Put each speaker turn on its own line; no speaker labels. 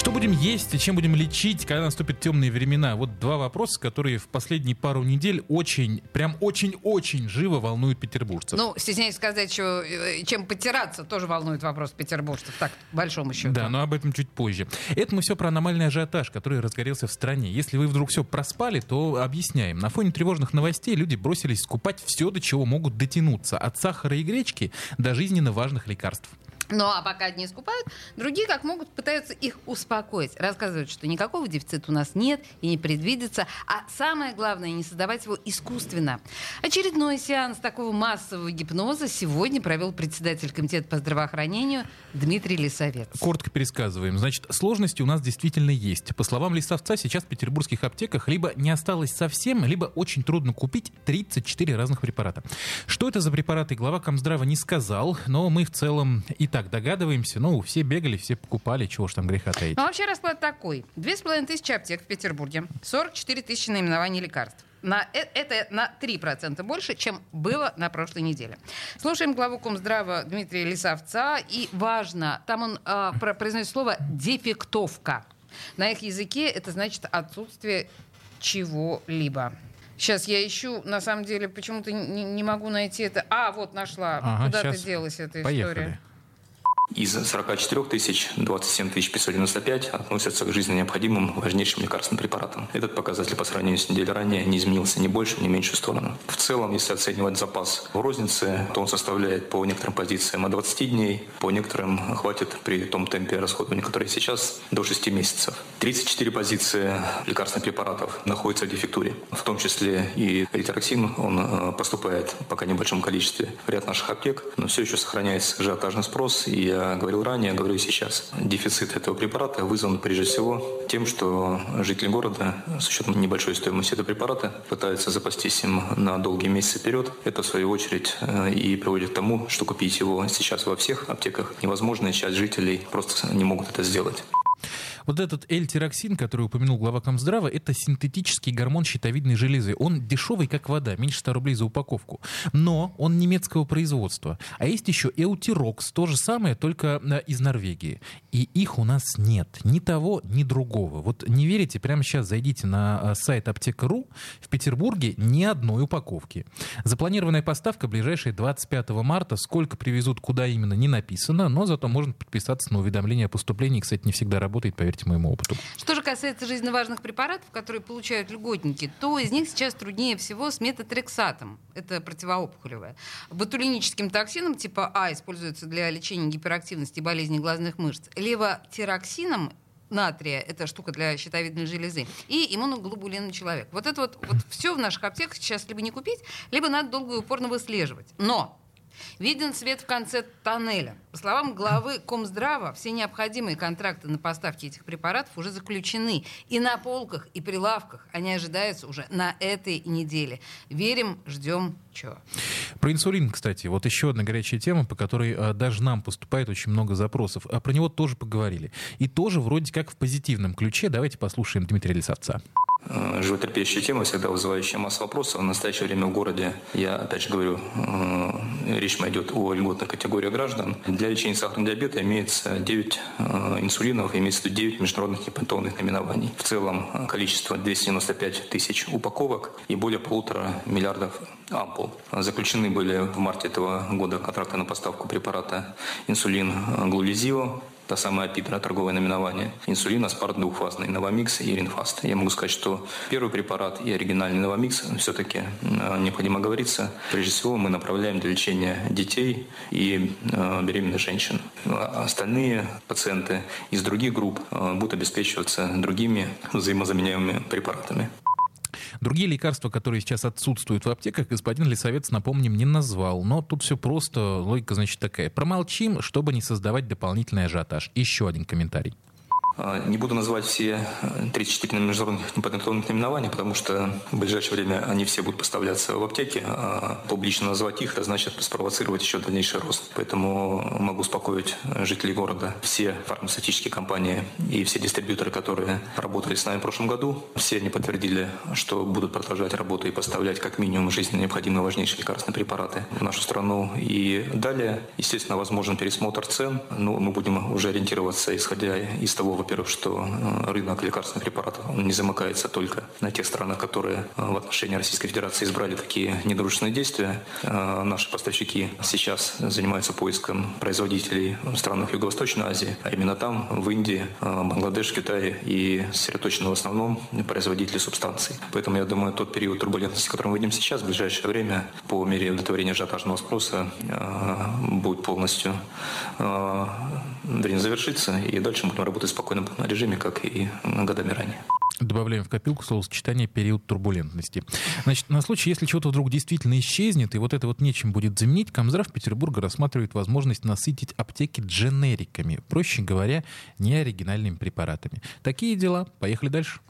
Что будем есть и чем будем лечить, когда наступят темные времена? Вот два вопроса, которые в последние пару недель очень, прям очень-очень живо волнуют петербуржцев.
Ну, стесняюсь сказать, что, э, чем потираться, тоже волнует вопрос петербуржцев, так, большому счету.
Да, но об этом чуть позже. Это мы все про аномальный ажиотаж, который разгорелся в стране. Если вы вдруг все проспали, то объясняем. На фоне тревожных новостей люди бросились скупать все, до чего могут дотянуться. От сахара и гречки до жизненно важных лекарств.
Ну а пока одни скупают, другие как могут пытаются их успокоить. Рассказывают, что никакого дефицита у нас нет и не предвидится. А самое главное, не создавать его искусственно. Очередной сеанс такого массового гипноза сегодня провел председатель комитета по здравоохранению Дмитрий Лисовец.
Коротко пересказываем. Значит, сложности у нас действительно есть. По словам Лисовца, сейчас в петербургских аптеках либо не осталось совсем, либо очень трудно купить 34 разных препарата. Что это за препараты, глава Комздрава не сказал, но мы в целом и так так догадываемся. Ну, все бегали, все покупали, чего ж там греха таить.
Ну, вообще расклад такой. Две с половиной тысячи аптек в Петербурге, 44 тысячи наименований лекарств. На, э, это на 3% больше, чем было на прошлой неделе. Слушаем главу Комздрава Дмитрия Лисовца. И важно, там он э, произносит слово «дефектовка». На их языке это значит отсутствие чего-либо. Сейчас я ищу, на самом деле, почему-то не, не могу найти это. А, вот нашла. Ага, Куда-то делась эта
поехали.
история.
Из 44 тысяч 27 тысяч 595 относятся к жизненно необходимым важнейшим лекарственным препаратам. Этот показатель по сравнению с неделей ранее не изменился ни больше, ни меньшую сторону. В целом, если оценивать запас в рознице, то он составляет по некоторым позициям от 20 дней, по некоторым хватит при том темпе расходования, который сейчас, до 6 месяцев. 34 позиции лекарственных препаратов находятся в дефектуре, в том числе и ритероксин, он э, поступает пока в небольшом количестве в ряд наших аптек, но все еще сохраняется ажиотажный спрос, и говорил ранее, говорю и сейчас. Дефицит этого препарата вызван прежде всего тем, что жители города с учетом небольшой стоимости этого препарата пытаются запастись им на долгие месяцы вперед. Это, в свою очередь, э, и приводит к тому, что купить его сейчас во всех аптеках невозможно, и часть жителей просто не могут это сделать.
Вот этот L-тироксин, который упомянул глава Комздрава, это синтетический гормон щитовидной железы. Он дешевый, как вода, меньше 100 рублей за упаковку. Но он немецкого производства. А есть еще Эутирокс, то же самое, только э, из Норвегии. И их у нас нет. Ни того, ни другого. Вот не верите, прямо сейчас зайдите на э, сайт аптека.ру. В Петербурге ни одной упаковки. Запланированная поставка ближайшие 25 марта. Сколько привезут, куда именно, не написано, но зато можно подписаться на уведомление о поступлении. Кстати, не всегда работает, поверьте поверьте моему опыту.
Что же касается жизненно важных препаратов, которые получают льготники, то из них сейчас труднее всего с метатрексатом. Это противоопухолевое. Ботулиническим токсином типа А используется для лечения гиперактивности и болезни глазных мышц. Левотироксином натрия, это штука для щитовидной железы, и иммуноглобулин человек. Вот это вот, вот все в наших аптеках сейчас либо не купить, либо надо долго и упорно выслеживать. Но Виден свет в конце тоннеля. По словам главы Комздрава, все необходимые контракты на поставки этих препаратов уже заключены. И на полках, и прилавках они ожидаются уже на этой неделе. Верим, ждем, чего.
Про инсулин, кстати, вот еще одна горячая тема, по которой а, даже нам поступает очень много запросов. А про него тоже поговорили. И тоже вроде как в позитивном ключе. Давайте послушаем Дмитрия Лисовца.
Э, животрепещущая тема, всегда вызывающая массу вопросов. В настоящее время в городе, я опять же говорю, э, речь идет о льготной категории граждан. Для лечения сахарного диабета имеется 9 э, инсулинов, имеется 9 международных непатентных наименований. В целом количество 295 тысяч упаковок и более полутора миллиардов ампул. Заключены были в марте этого года контракты на поставку препарата инсулин Глулизио та самая Питера, торговое наименование, инсулин, аспарт двухфазный, Новомикс и Ринфаст. Я могу сказать, что первый препарат и оригинальный Новомикс все-таки э, необходимо говориться. Прежде всего мы направляем для лечения детей и э, беременных женщин. А остальные пациенты из других групп э, будут обеспечиваться другими взаимозаменяемыми препаратами.
Другие лекарства, которые сейчас отсутствуют в аптеках, господин Лисовец, напомним, не назвал. Но тут все просто, логика, значит, такая. Промолчим, чтобы не создавать дополнительный ажиотаж. Еще один комментарий.
А, не буду называть все 34 международных непатентованных наименования, потому что в ближайшее время они все будут поставляться в аптеке, а публично назвать их, это значит спровоцировать еще дальнейший рост. Поэтому могу успокоить жителей города. Все фармацевтические компании и все дистрибьюторы, которые работали с нами в прошлом году, все они подтвердили, что будут продолжать работу и поставлять как минимум жизненно необходимые важнейшие лекарственные препараты в нашу страну. И далее, естественно, возможен пересмотр цен, но мы будем уже ориентироваться, исходя из того, во-первых, что э, рынок лекарственных препаратов он не замыкается только на тех странах, которые э, в отношении Российской Федерации избрали такие недружественные действия. Э, наши поставщики сейчас занимаются поиском производителей в странах Юго-Восточной Азии, а именно там, в Индии, Бангладеш, Китае и сосредоточены в основном производители субстанций. Поэтому я думаю, тот период турбулентности, в котором мы видим сейчас, в ближайшее время, по мере удовлетворения ажиотажного спроса, будет полностью время завершится, и дальше будем работать в спокойном режиме, как и годами ранее.
Добавляем в копилку словосочетание «период турбулентности». Значит, на случай, если чего-то вдруг действительно исчезнет, и вот это вот нечем будет заменить, Комздрав Петербурга рассматривает возможность насытить аптеки дженериками, проще говоря, неоригинальными препаратами. Такие дела. Поехали дальше.